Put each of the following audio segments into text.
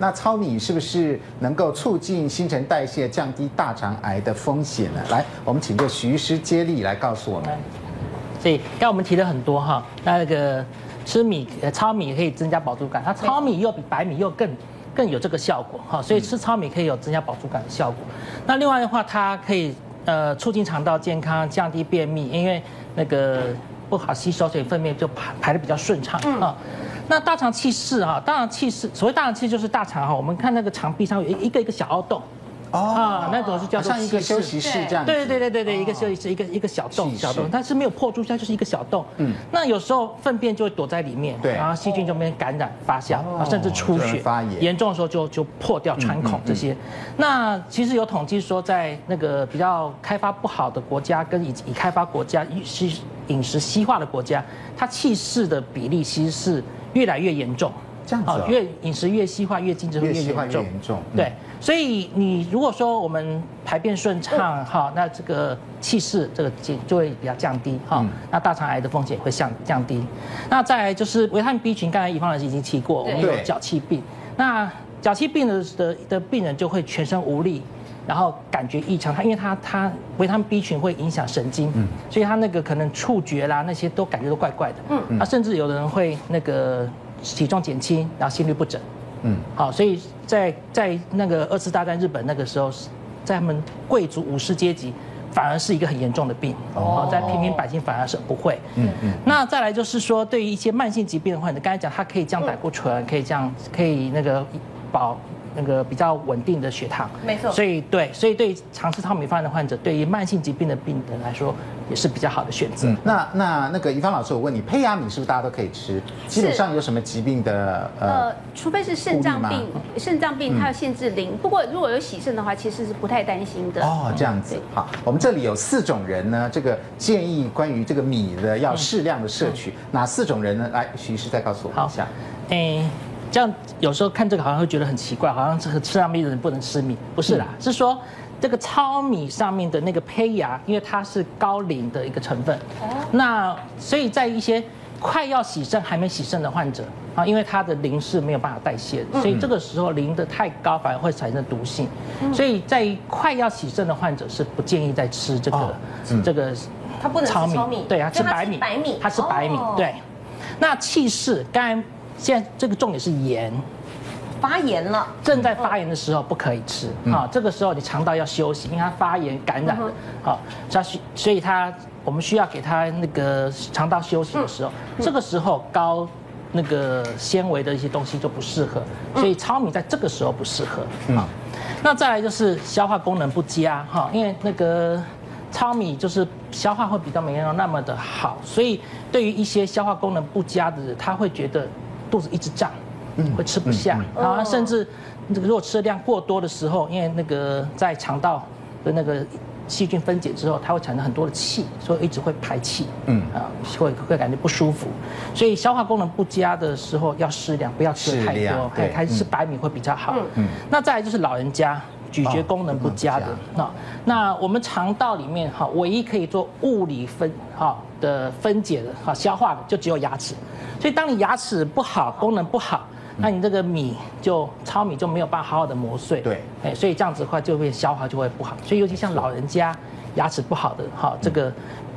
那糙米是不是能够促进新陈代谢，降低大肠癌的风险呢？来，我们请这徐医师接力来告诉我们。所以刚刚我们提了很多哈，那那个吃米呃糙米可以增加饱足感，它糙米又比白米又更更有这个效果哈，所以吃糙米可以有增加饱足感的效果。那另外的话，它可以呃促进肠道健康，降低便秘，因为那个不好吸收，所以粪便就排排的比较顺畅啊。那大肠气室哈，大肠气室，所谓大肠气就是大肠哈，我们看那个肠壁上有一个一个小凹洞，哦，啊，那种是叫做像一个休息室这样，对对对对对，一个休息室，一个一个小洞小洞，但是没有破出，它就是一个小洞，嗯，那有时候粪便就会躲在里面，对，然后细菌就被感染发酵，甚至出血发炎，严重的时候就就破掉穿孔这些。那其实有统计说，在那个比较开发不好的国家跟已已开发国家，是饮食西化的国家，它气室的比例其实是。越来越严重，这样子、哦，越饮食越西化，越精致越严重。越严重，对，嗯、所以你如果说我们排便顺畅，哈、哦，那这个气室这个就就会比较降低，哈、哦，嗯、那大肠癌的风险会降降低。那再来就是维他命 B 群，刚才乙方老师已经提过，我们有脚气病。那脚气病的的的病人就会全身无力。然后感觉异常，他因为他他维他命 B 群会影响神经，嗯，所以他那个可能触觉啦那些都感觉都怪怪的，嗯，啊甚至有的人会那个体重减轻，然后心率不整，嗯，好，所以在在那个二次大战日本那个时候，在他们贵族武士阶级反而是一个很严重的病，哦，在平民百姓反而是不会，嗯嗯，那再来就是说，对于一些慢性疾病的话，你，刚才讲它可以降胆固醇，可以降可以那个保。那个比较稳定的血糖，没错，所以对，所以对常吃糙米饭的患者，对于慢性疾病的病人来说，也是比较好的选择。嗯、那那那个宜芳老师，我问你，胚芽米是不是大家都可以吃？基本上有什么疾病的呃，呃，除非是肾脏病，肾脏病它要限制零。嗯、不过如果有洗肾的话，其实是不太担心的。哦，这样子。对好，我们这里有四种人呢，这个建议关于这个米的要适量的摄取，嗯、哪四种人呢？来，徐医师再告诉我们一下。哎。这样有时候看这个好像会觉得很奇怪，好像这个吃上面的人不能吃米，不是啦，嗯、是说这个糙米上面的那个胚芽，因为它是高磷的一个成分，哦、那所以在一些快要洗肾还没洗肾的患者啊，因为它的磷是没有办法代谢所以这个时候磷的太高反而会产生毒性，嗯、所以在快要洗肾的患者是不建议再吃这个、哦。嗯、这个糙米，它不能吃糙米，对啊，吃白米，白米，它是白米，哦、对，那气势刚才。现在这个重点是盐，发炎了，正在发炎的时候不可以吃啊。这个时候你肠道要休息，因为它发炎感染了，好、嗯，它需、哦、所以它我们需要给它那个肠道休息的时候，嗯、这个时候高那个纤维的一些东西就不适合，所以糙米在这个时候不适合。啊。嗯、那再来就是消化功能不佳哈、哦，因为那个。糙米就是消化会比较没有那么的好，所以对于一些消化功能不佳的人，他会觉得肚子一直胀，嗯，会吃不下，嗯嗯、然后甚至这个如果吃的量过多的时候，因为那个在肠道的那个细菌分解之后，它会产生很多的气，所以一直会排气，嗯啊，会会感觉不舒服，所以消化功能不佳的时候要适量，不要吃太多，对，还是吃白米会比较好。嗯，那再来就是老人家。咀嚼功能不佳的，那那我们肠道里面哈，唯一可以做物理分哈的分解的哈消化的，就只有牙齿。所以当你牙齿不好，功能不好，那你这个米就糙米就没有办法好好的磨碎。对，哎，所以这样子的话就会消化就会不好。所以尤其像老人家牙齿不好的哈，这个。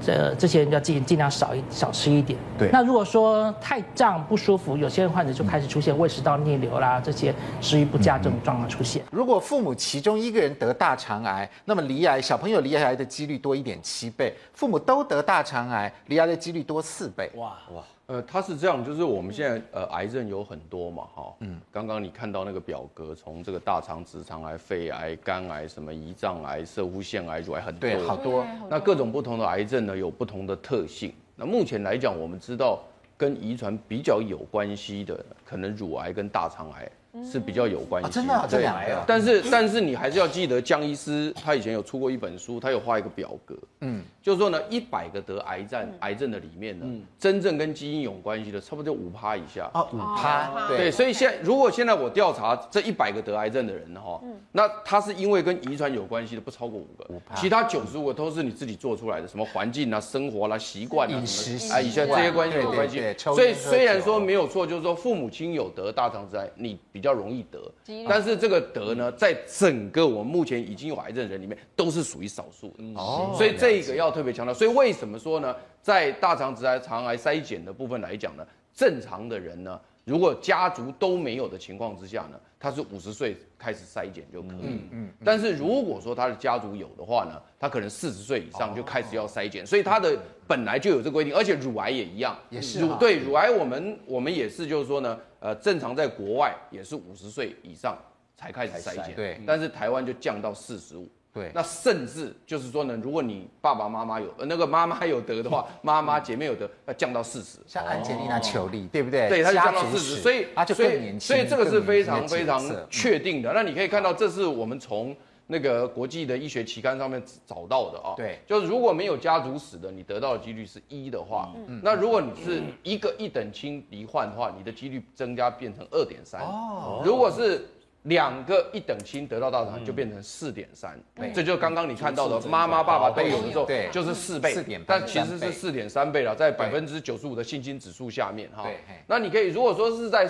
这这些人要尽尽量少一少吃一点。对。那如果说太胀不舒服，有些患者就开始出现胃食道逆流啦，这些食欲不佳这种状况出现。如果父母其中一个人得大肠癌，那么离癌小朋友离癌的几率多一点七倍；父母都得大肠癌，离癌的几率多四倍。哇哇。呃，它是这样，就是我们现在呃，癌症有很多嘛，哈，嗯，刚刚你看到那个表格，从这个大肠、直肠癌、肺癌、肝癌、什么胰脏癌、射护腺癌、乳癌很多，对，好多。那各种不同的癌症呢，有不同的特性。那目前来讲，我们知道跟遗传比较有关系的，可能乳癌跟大肠癌。是比较有关系，真的，对。啊。但是，但是你还是要记得，江医师他以前有出过一本书，他有画一个表格，嗯，就是说呢，一百个得癌症癌症的里面呢，真正跟基因有关系的，差不多就五趴以下。哦，五趴，对。所以现如果现在我调查这一百个得癌症的人哈，那他是因为跟遗传有关系的，不超过五个，五趴，其他九十五个都是你自己做出来的，什么环境啊、生活啦、习惯啊、饮食啊，以下这些关系有关系。所以虽然说没有错，就是说父母亲有得大肠癌，你比。较容易得。但是这个得呢，在整个我们目前已经有癌症的人里面，都是属于少数的。哦，所以这个要特别强调。所以为什么说呢，在大肠直癌、肠癌筛检的部分来讲呢，正常的人呢，如果家族都没有的情况之下呢，他是五十岁开始筛检就可以。嗯嗯。但是如果说他的家族有的话呢，他可能四十岁以上就开始要筛检，所以他的本来就有这个规定，而且乳癌也一样。也是。乳对乳癌，我们我们也是，就是说呢，呃，正常在国外也是五十岁以上才开始筛检。对。但是台湾就降到四十五。对，那甚至就是说呢，如果你爸爸妈妈有呃那个妈妈有得的话，妈妈姐妹有得，要降到四十。像安吉丽娜裘丽，对不对？对，她就降到四十，所以他就更年轻。所以这个是非常非常确定的。那你可以看到，这是我们从那个国际的医学期刊上面找到的啊。对，就是如果没有家族史的，你得到的几率是一的话，那如果你是一个一等亲罹患的话，你的几率增加变成二点三。哦，如果是。两个一等亲得到大肠癌就变成四点三，这就刚刚你看到的妈妈爸爸都有的时候，就是四倍，但其实是四点三倍了，在百分之九十五的信心指数下面哈。那你可以如果说是在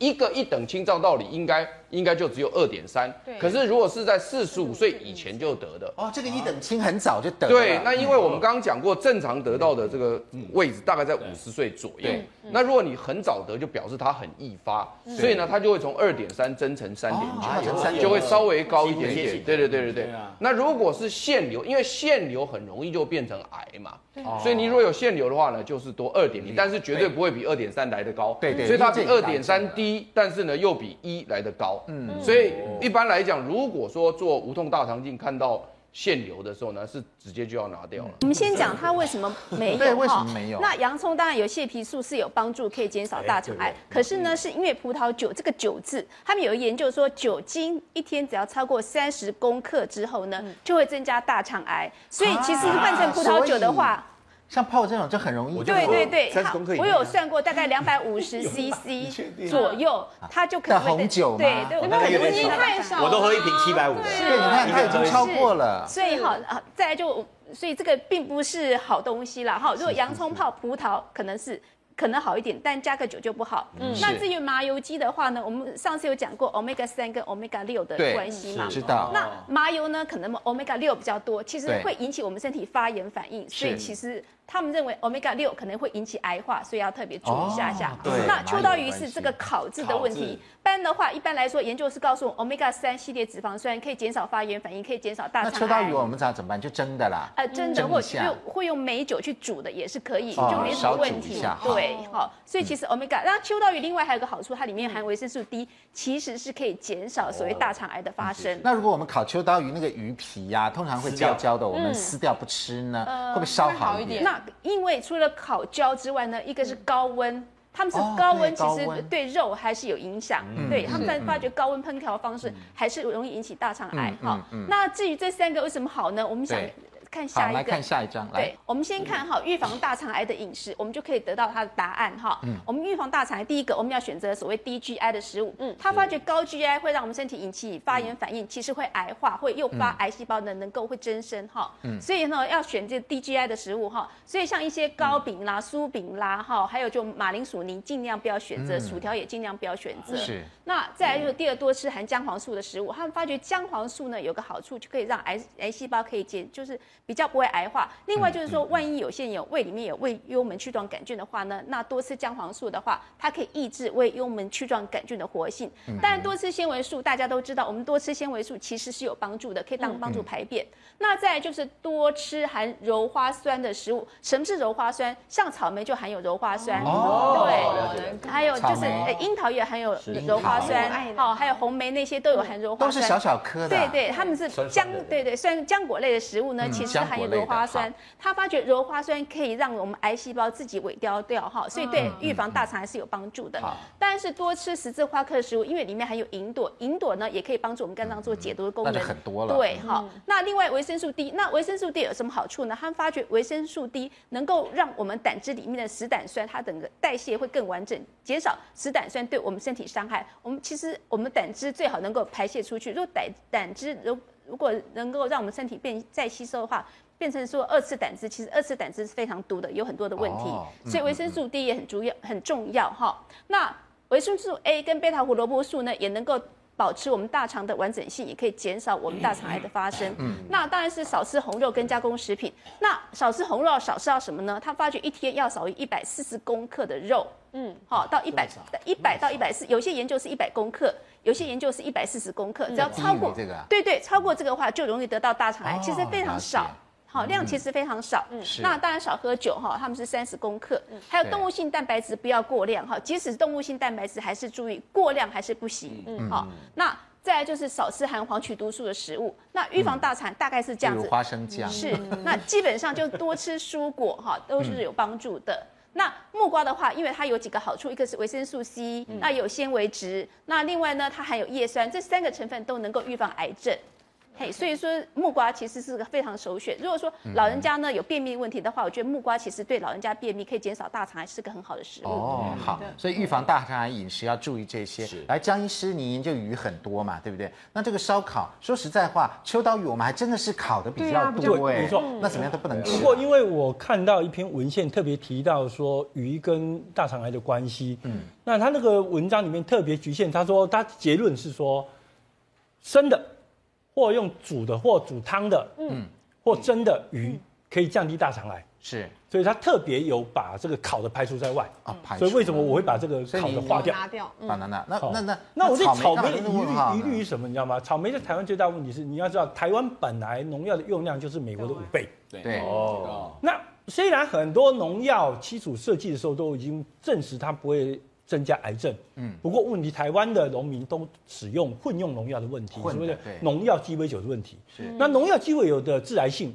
一个一等亲，照道理应该。应该就只有二点三，可是如果是在四十五岁以前就得的，哦，这个一等亲很早就得了。对，那因为我们刚刚讲过，正常得到的这个位置大概在五十岁左右。那如果你很早得，就表示它很易发，所以呢，它就会从二点三增成三点九，就会稍微高一点点。对对对对对。那如果是腺瘤，因为腺瘤很容易就变成癌嘛，所以你如果有腺瘤的话呢，就是多二点零，但是绝对不会比二点三来的高。对对。所以它比二点三低，但是呢又比一来的高。嗯，所以一般来讲，如果说做无痛大肠镜看到腺瘤的时候呢，是直接就要拿掉了。我们先讲它为什么没有？对，为什么没有？那洋葱当然有蟹皮素是有帮助，可以减少大肠癌。可是呢，是因为葡萄酒这个酒字，他们有研究说，酒精一天只要超过三十公克之后呢，就会增加大肠癌。所以其实换成葡萄酒的话。像泡这种就很容易，对对对，我有算过，大概两百五十 CC 左右，它就可以。红酒对对，酒精太少，我都喝一瓶七百五的。对，你看它已经超过了。所以好，再来就，所以这个并不是好东西啦。哈，如果洋葱泡葡萄，可能是。可能好一点，但加个酒就不好。嗯，那至于麻油鸡的话呢，我们上次有讲过 omega 三跟 omega 六的关系嘛？知道。那麻油呢，可能 omega 六比较多，其实会引起我们身体发炎反应，所以其实。他们认为 omega 六可能会引起癌化，所以要特别注意一下下。对，那秋刀鱼是这个烤制的问题。不然的话，一般来说，研究是告诉我，omega 三系列脂肪酸可以减少发炎反应，可以减少大肠癌。那秋刀鱼我们知道怎么办？就蒸的啦。呃，蒸的或用会用美酒去煮的也是可以，就没什么问题。对，好。所以其实 omega，那秋刀鱼另外还有个好处，它里面含维生素 D，其实是可以减少所谓大肠癌的发生。那如果我们烤秋刀鱼那个鱼皮呀，通常会焦焦的，我们撕掉不吃呢，会不会稍好一点？那因为除了烤焦之外呢，一个是高温，他们是高温，其实对肉还是有影响。对，他们在发觉高温烹调方式还是容易引起大肠癌。哈，那至于这三个为什么好呢？我们想。看下一个，来看下一张。对，我们先看哈，预防大肠癌的饮食，我们就可以得到它的答案哈。嗯，我们预防大肠癌，第一个我们要选择所谓低 GI 的食物。嗯，他发觉高 GI 会让我们身体引起发炎反应，其实会癌化，会诱发癌细胞呢能够会增生哈。嗯，所以呢要选这低 GI 的食物哈。所以像一些糕饼啦、酥饼啦哈，还有就马铃薯泥尽量不要选择，薯条也尽量不要选择。是。那再来就是第二，多吃含姜黄素的食物。他们发觉姜黄素呢有个好处，就可以让癌癌细胞可以减，就是。比较不会癌化。另外就是说，万一有些人有胃里面有胃幽门曲状杆菌的话呢，那多吃姜黄素的话，它可以抑制胃幽门曲状杆菌的活性。当然，多吃纤维素，大家都知道，我们多吃纤维素其实是有帮助的，可以当帮助排便。那再就是多吃含鞣花酸的食物。什么是鞣花酸？像草莓就含有鞣花酸，对，还有就是樱桃也含有鞣花酸，哦，还有红莓那些都有含鞣花酸，都是小小颗的。对对，他们是浆，对对，虽然浆果类的食物呢，其实。含有鞣花酸，他发觉鞣花酸可以让我们癌细胞自己萎凋掉哈，所以对预防大肠癌是有帮助的。但是多吃十字花科的食物，因为里面含有银朵，银朵呢也可以帮助我们肝脏做解毒的功能。那就很多了。对，哈。那另外维生素 D，那维生素 D 有什么好处呢？他们发觉维生素 D 能够让我们胆汁里面的石胆酸，它整个代谢会更完整，减少石胆酸对我们身体伤害。我们其实我们胆汁最好能够排泄出去，如果胆胆汁如如果能够让我们身体变再吸收的话，变成说二次胆汁，其实二次胆汁是非常毒的，有很多的问题，所以维生素 D 也很重要，很重要哈。那维生素 A 跟贝塔胡萝卜素呢，也能够。保持我们大肠的完整性，也可以减少我们大肠癌的发生。嗯，那当然是少吃红肉跟加工食品。那少吃红肉，少吃到什么呢？他发觉一天要少于一百四十公克的肉。嗯，好，到一百一百到一百四，有些研究是一百公克，有些研究是一百四十公克。只要超过这个，对对，超过这个的话就容易得到大肠癌。其实非常少。好量其实非常少，嗯，那当然少喝酒哈，他们是三十公克，嗯，还有动物性蛋白质不要过量哈，即使动物性蛋白质还是注意过量还是不行，嗯，好，那再来就是少吃含黄曲毒素的食物，那预防大肠大概是这样子，花生酱。是，那基本上就多吃蔬果哈，都是有帮助的。那木瓜的话，因为它有几个好处，一个是维生素 C，那有纤维质，那另外呢，它含有叶酸，这三个成分都能够预防癌症。嘿，所以说木瓜其实是个非常首选。如果说老人家呢有便秘问题的话，我觉得木瓜其实对老人家便秘可以减少大肠癌，是个很好的食物。哦，好，所以预防大肠癌饮食要注意这些。是。来，江医师，你研究鱼很多嘛，对不对？那这个烧烤，说实在话，秋刀鱼我们还真的是烤的比较多哎。没错。那怎么样都不能吃。不过因为我看到一篇文献特别提到说鱼跟大肠癌的关系，嗯，那他那个文章里面特别局限，他说他结论是说生的。或用煮的，或煮汤的，嗯，或蒸的鱼可以降低大肠癌，是，所以它特别有把这个烤的排除在外啊，排除。所以为什么我会把这个烤的划掉？拿掉，那那那那那那我对草莓的疑虑疑虑于什么？你知道吗？草莓在台湾最大问题是，你要知道台湾本来农药的用量就是美国的五倍，对哦。那虽然很多农药基础设计的时候都已经证实它不会。增加癌症，嗯，不过问题台湾的农民都使用混用农药的问题，是不是农药鸡尾酒的问题。是，那农药鸡尾酒的致癌性，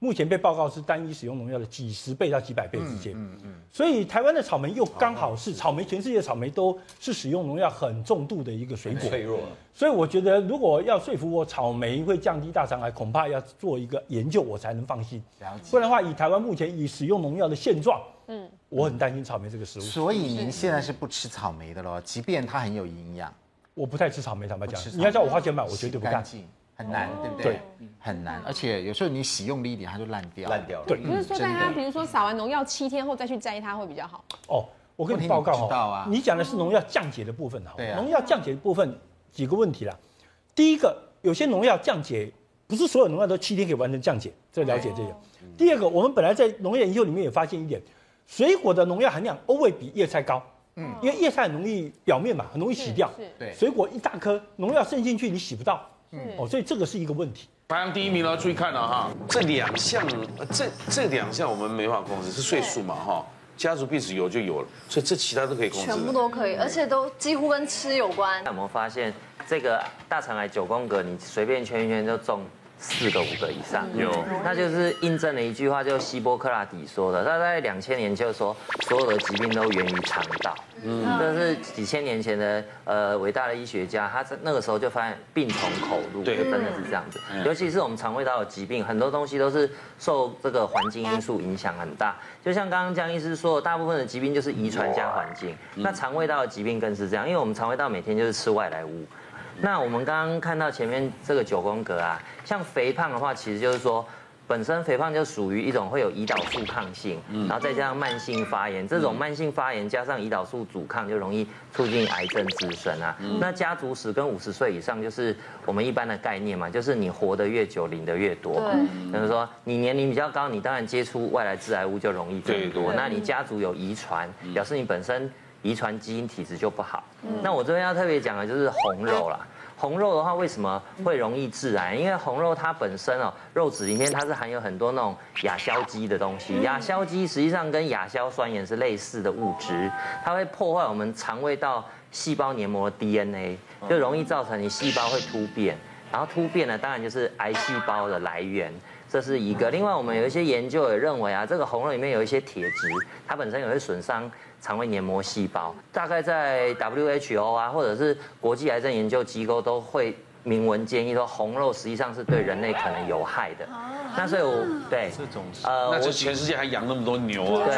目前被报告是单一使用农药的几十倍到几百倍之间。嗯嗯。所以台湾的草莓又刚好是草莓，全世界草莓都是使用农药很重度的一个水果。脆弱。所以我觉得，如果要说服我草莓会降低大肠癌，恐怕要做一个研究，我才能放心。不然的话，以台湾目前以使用农药的现状。嗯，我很担心草莓这个食物。所以您现在是不吃草莓的咯？即便它很有营养，我不太吃草莓。坦白讲，你要叫我花钱买，我绝对不干。很难，对不对？对，很难。而且有时候你洗用力一点，它就烂掉。烂掉。对。不是说在它，比如说撒完农药七天后再去摘它会比较好。哦，我跟你报告哦，你讲的是农药降解的部分哈。对啊。农药降解的部分几个问题啦。第一个，有些农药降解不是所有农药都七天可以完成降解，这了解这个。第二个，我们本来在农业研究里面也发现一点。水果的农药含量欧会比叶菜高，嗯，因为叶菜很容易表面嘛，很容易洗掉，对，水果一大颗农药渗进去，你洗不到，嗯，哦，所以这个是一个问题。排行第一名了，注意看了哈，这两项，这这两项我们没法控制，是岁数嘛哈，家族病史有就有了，所以这其他都可以控制，全部都可以，而且都几乎跟吃有关。那我们发现这个大肠癌九宫格，你随便圈一圈就中。四个五个以上。有，那就是印证了一句话，就希波克拉底说的，他在两千年就说，所有的疾病都源于肠道，嗯，这是几千年前的呃伟大的医学家，他在那个时候就发现病从口入，对，真的是这样子，尤其是我们肠胃道的疾病，很多东西都是受这个环境因素影响很大，就像刚刚江医师说的，大部分的疾病就是遗传加环境，那肠胃道的疾病更是这样，因为我们肠胃道每天就是吃外来物。那我们刚刚看到前面这个九宫格啊，像肥胖的话，其实就是说，本身肥胖就属于一种会有胰岛素抗性，然后再加上慢性发炎，这种慢性发炎加上胰岛素阻抗，就容易促进癌症滋生啊。那家族史跟五十岁以上，就是我们一般的概念嘛，就是你活得越久，领得越多。对。就是说，你年龄比较高，你当然接触外来致癌物就容易更多。那你家族有遗传，表示你本身。遗传基因体质就不好。那我这边要特别讲的就是红肉啦。红肉的话，为什么会容易致癌？因为红肉它本身哦，肉质里面它是含有很多那种亚硝基的东西。亚硝基实际上跟亚硝酸盐是类似的物质，它会破坏我们肠胃道细胞黏膜的 DNA，就容易造成你细胞会突变。然后突变呢，当然就是癌细胞的来源。这是一个。另外，我们有一些研究也认为啊，这个红肉里面有一些铁质，它本身也会损伤。肠胃黏膜细胞大概在 WHO 啊，或者是国际癌症研究机构都会明文建议说，红肉实际上是对人类可能有害的。那所以我对这种呃，那就全世界还养那么多牛啊？对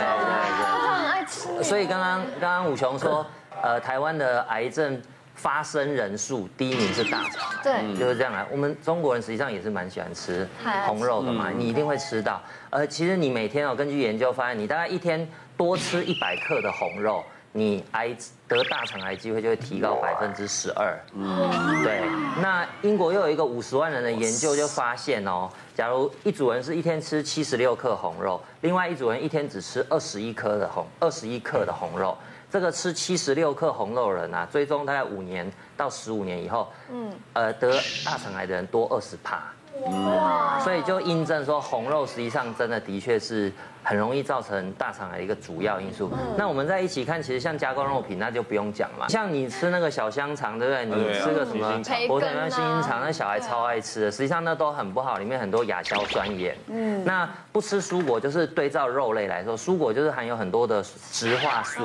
对对。所以刚刚刚刚武雄说，呃，台湾的癌症发生人数第一名是大肠，对，就是这样来。我们中国人实际上也是蛮喜欢吃红肉的嘛，你一定会吃到。呃，其实你每天哦，根据研究发现，你大概一天。多吃一百克的红肉，你癌得大肠癌机会就会提高百分之十二。嗯，对。那英国又有一个五十万人的研究就发现哦，假如一组人是一天吃七十六克红肉，另外一组人一天只吃二十一克的红二十一克的红肉，这个吃七十六克红肉的人啊，追踪大概五年到十五年以后，嗯，呃，得大肠癌的人多二十帕。哇！所以就印证说，红肉实际上真的的确是很容易造成大肠癌的一个主要因素。那我们在一起看，其实像加工肉品，那就不用讲了。像你吃那个小香肠，对不对？你吃个什么火腿面、心肠，那小孩超爱吃的。实际上那都很不好，里面很多亚硝酸盐。嗯。那不吃蔬果，就是对照肉类来说，蔬果就是含有很多的植化素、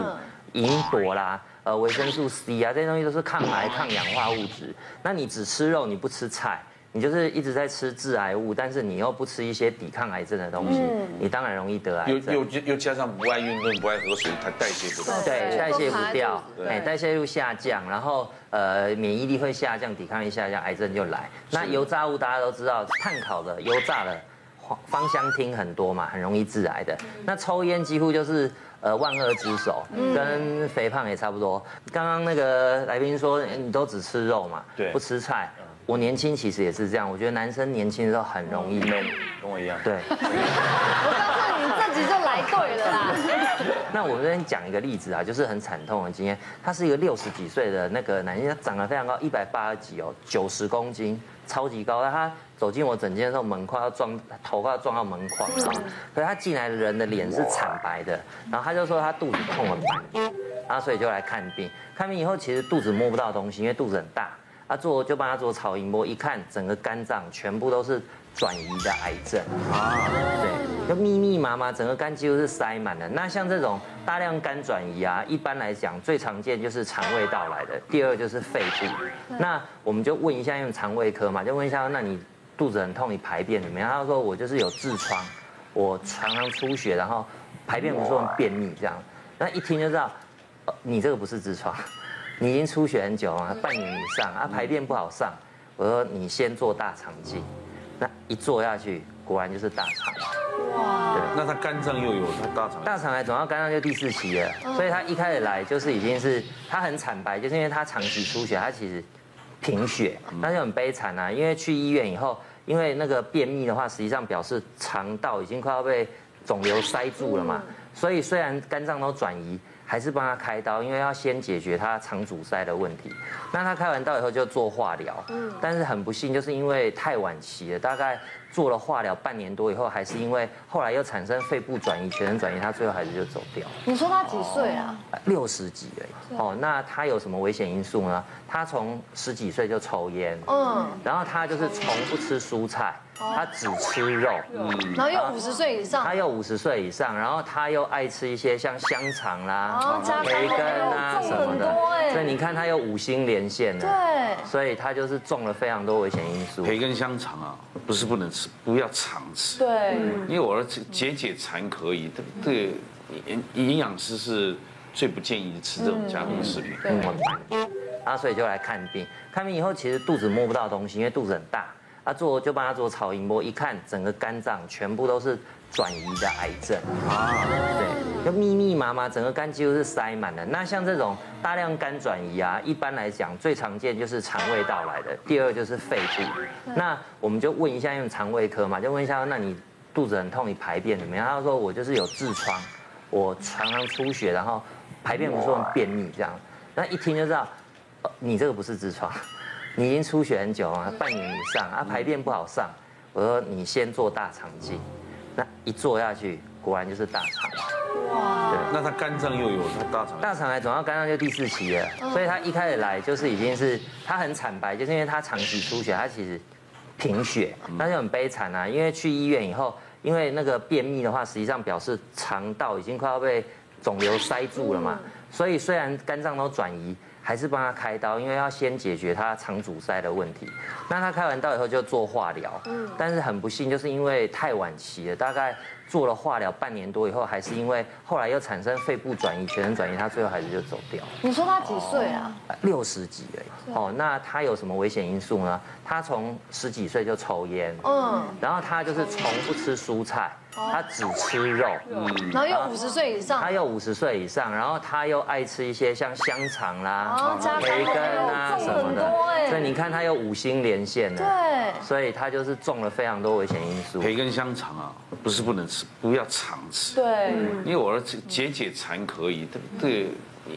吲哚啦、呃维生素 C 啊，这些东西都是抗癌、抗氧化物质。那你只吃肉，你不吃菜。你就是一直在吃致癌物，但是你又不吃一些抵抗癌症的东西，嗯、你当然容易得癌症。又又又加上不爱运动、不爱喝水，它代谢不掉。对，代谢不掉，哎，代谢又下降，然后呃免疫力会下降，抵抗力下降，癌症就来。那油炸物大家都知道，碳烤的、油炸的，芳香烃很多嘛，很容易致癌的。那抽烟几乎就是呃万恶之首，跟肥胖也差不多。刚刚那个来宾说，你都只吃肉嘛，对，不吃菜。我年轻其实也是这样，我觉得男生年轻的时候很容易累，跟我一样。对。我告诉你，这集就来对了啦。那我这边讲一个例子啊，就是很惨痛的经验。他是一个六十几岁的那个男性，他长得非常高，一百八十几哦，九十公斤，超级高。他走进我诊间的时候，门框要撞，头快要撞到门框啊。可是他进来的人的脸是惨白的，然后他就说他肚子痛了半年，然后所以就来看病。看病以后，其实肚子摸不到东西，因为肚子很大。他做就帮他做超音波，一看整个肝脏全部都是转移的癌症啊，对，就密密麻麻，整个肝几乎是塞满了。那像这种大量肝转移啊，一般来讲最常见就是肠胃道来的，第二就是肺部。那我们就问一下，用肠胃科嘛，就问一下，那你肚子很痛，你排便怎么样？他说我就是有痔疮，我常常出血，然后排便不顺，便秘这样。那一听就知道，你这个不是痔疮。你已经出血很久了，半年以上啊，排便不好上。我说你先做大肠镜，那一坐下去，果然就是大肠。哇！对，那他肝脏又有他大肠。大肠癌总要肝脏就第四期了，所以他一开始来就是已经是他很惨白，就是因为他长期出血，他其实贫血，那就很悲惨啊。因为去医院以后，因为那个便秘的话，实际上表示肠道已经快要被肿瘤塞住了嘛，所以虽然肝脏都转移。还是帮他开刀，因为要先解决他肠阻塞的问题。那他开完刀以后就做化疗，嗯，但是很不幸，就是因为太晚期了，大概做了化疗半年多以后，还是因为后来又产生肺部转移、全身转移，他最后还是就走掉。你说他几岁啊？六十几而已。哦，那他有什么危险因素呢？他从十几岁就抽烟，嗯，然后他就是从不吃蔬菜。他只吃肉，嗯，然后又五十岁以上，他又五十岁以上，然后他又爱吃一些像香肠啦、培根啊什么的，所以你看他有五星连线的，对，所以他就是中了非常多危险因素。培根香肠啊，不是不能吃，不要常吃，对，因为我说解解馋可以，这个营营养师是最不建议吃这种加工食品。嗯，啊，所以就来看病，看病以后其实肚子摸不到东西，因为肚子很大。他做就帮他做超音波，一看整个肝脏全部都是转移的癌症啊，对，就密密麻麻，整个肝几乎是塞满了。那像这种大量肝转移啊，一般来讲最常见就是肠胃道来的，第二就是肺部。那我们就问一下用肠胃科嘛，就问一下，那你肚子很痛，你排便怎么样？他说我就是有痔疮，我常常出血，然后排便不顺，便秘这样。那一听就知道，你这个不是痔疮。你已经出血很久了，半年以上啊，排便不好上。我说你先做大肠镜，那一做下去，果然就是大肠。哇！对，那他肝脏又有他大肠。大肠癌总要肝脏就第四期了，所以他一开始来就是已经是他很惨白，就是因为他长期出血，他其实贫血，那就很悲惨啊。因为去医院以后，因为那个便秘的话，实际上表示肠道已经快要被肿瘤塞住了嘛，所以虽然肝脏都转移。还是帮他开刀，因为要先解决他肠阻塞的问题。那他开完刀以后就做化疗，嗯，但是很不幸，就是因为太晚期了，大概做了化疗半年多以后，还是因为后来又产生肺部转移、全身转移，他最后还是就走掉。你说他几岁啊？六十几而已。哦，那他有什么危险因素呢？他从十几岁就抽烟，嗯，然后他就是从不吃蔬菜。他只吃肉，嗯，然后又五十岁以上，他又五十岁以上，然后他又爱吃一些像香肠啦、培根啊什么的，所以你看他有五星连线呢，对，所以他就是中了非常多危险因素。培根香肠啊，不是不能吃，不要常吃，对，因为我儿子解解馋可以，对，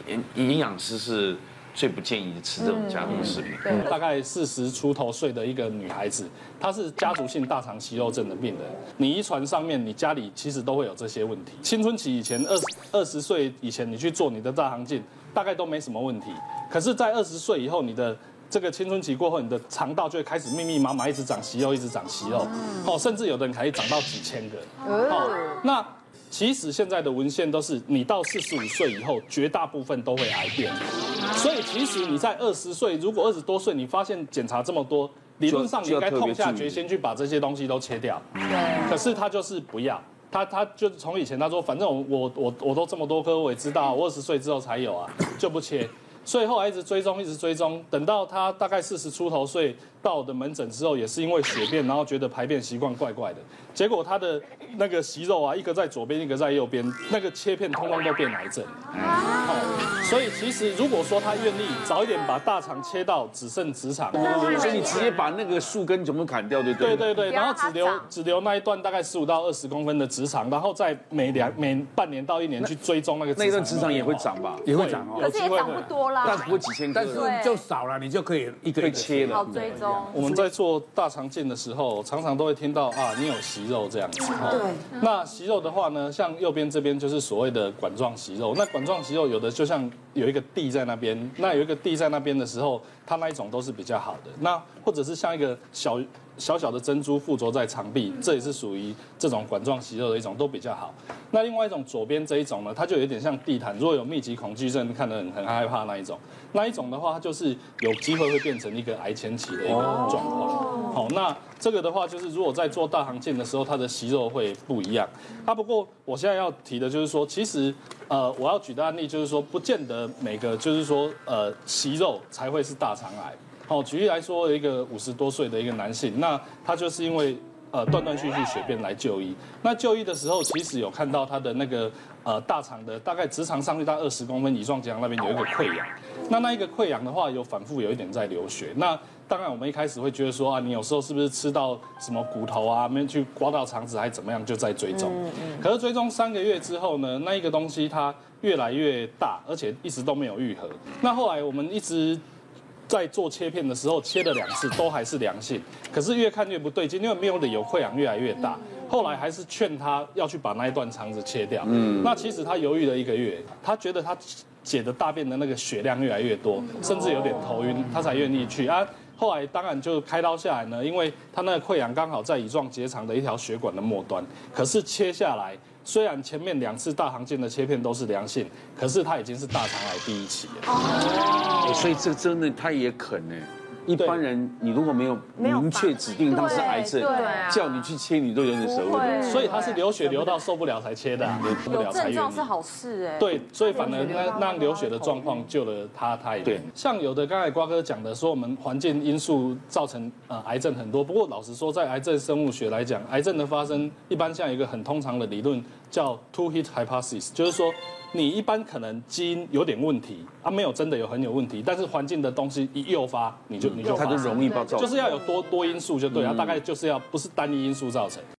营营养师是。最不建议吃这种加工食品。嗯、大概四十出头岁的一个女孩子，她是家族性大肠息肉症的病人。你遗传上面，你家里其实都会有这些问题。青春期以前，二十二十岁以前，你去做你的大肠镜，大概都没什么问题。可是，在二十岁以后，你的这个青春期过后，你的肠道就会开始密密麻麻一直长息肉，一直长息肉，哦，甚至有的人可以长到几千个。哦，那。其实现在的文献都是，你到四十五岁以后，绝大部分都会癌变。所以其实你在二十岁，如果二十多岁，你发现检查这么多，理论上你应该痛下决心去把这些东西都切掉。对。可是他就是不要，他他就从以前他说，反正我我我我都这么多颗，我也知道，我二十岁之后才有啊，就不切。所以后来一直追踪，一直追踪，等到他大概四十出头岁到的门诊之后，也是因为血便，然后觉得排便习惯怪怪的，结果他的那个息肉啊，一个在左边，一个在右边，那个切片通通都变癌症。所以其实如果说他愿意早一点把大肠切到只剩直肠，所以你直接把那个树根全部砍掉就对。对对对，然后只留只留那一段大概十五到二十公分的直肠，然后再每两每半年到一年去追踪那个。那段直肠也会长吧？也会长哦。可是也长不多啦。但不会几千个，但是就少了，你就可以一个一个切了。好追踪。我们在做大肠镜的时候，常常都会听到啊，你有息肉这样子。对。那息肉的话呢，像右边这边就是所谓的管状息肉。那管状息肉有的就像有一个地在那边，那有一个地在那边的时候，它那一种都是比较好的。那或者是像一个小。小小的珍珠附着在肠壁，这也是属于这种管状息肉的一种，都比较好。那另外一种左边这一种呢，它就有点像地毯，如果有密集恐惧症，看得很很害怕那一种。那一种的话，它就是有机会会变成一个癌前期的一个状况。好，那这个的话，就是如果在做大肠镜的时候，它的息肉会不一样。啊，不过我现在要提的就是说，其实呃，我要举的案例就是说，不见得每个就是说呃息肉才会是大肠癌。好，举例来说，一个五十多岁的一个男性，那他就是因为呃断断续续血便来就医。那就医的时候，其实有看到他的那个呃大肠的大概直肠上去大概二十公分，乙状结肠那边有一个溃疡。那那一个溃疡的话，有反复有一点在流血。那当然我们一开始会觉得说啊，你有时候是不是吃到什么骨头啊，没去刮到肠子还怎么样，就在追踪。可是追踪三个月之后呢，那一个东西它越来越大，而且一直都没有愈合。那后来我们一直。在做切片的时候，切了两次都还是良性，可是越看越不对劲，因为没有理由溃疡越来越大。后来还是劝他要去把那一段肠子切掉。嗯，那其实他犹豫了一个月，他觉得他解的大便的那个血量越来越多，甚至有点头晕，他才愿意去啊。后来当然就开刀下来呢，因为他那个溃疡刚好在乙状结肠的一条血管的末端，可是切下来。虽然前面两次大肠镜的切片都是良性，可是他已经是大肠癌第一期了。所以这真的他也肯呢。一般人，你如果没有明确指定他是癌症，叫你去切，你都有点舍不得。所以他是流血流到受不了才切的，受不了才愿意。有症状是好事哎。对，所以反而那那流血的状况救了他，他也对。像有的刚才瓜哥讲的说，我们环境因素造成呃癌症很多。不过老实说，在癌症生物学来讲，癌症的发生一般像一个很通常的理论叫 two hit hypothesis，就是说。你一般可能基因有点问题啊，没有真的有很有问题，但是环境的东西一诱发，你就你就它就容易爆炸，就是要有多多因素就对了，大概就是要不是单一因素造成。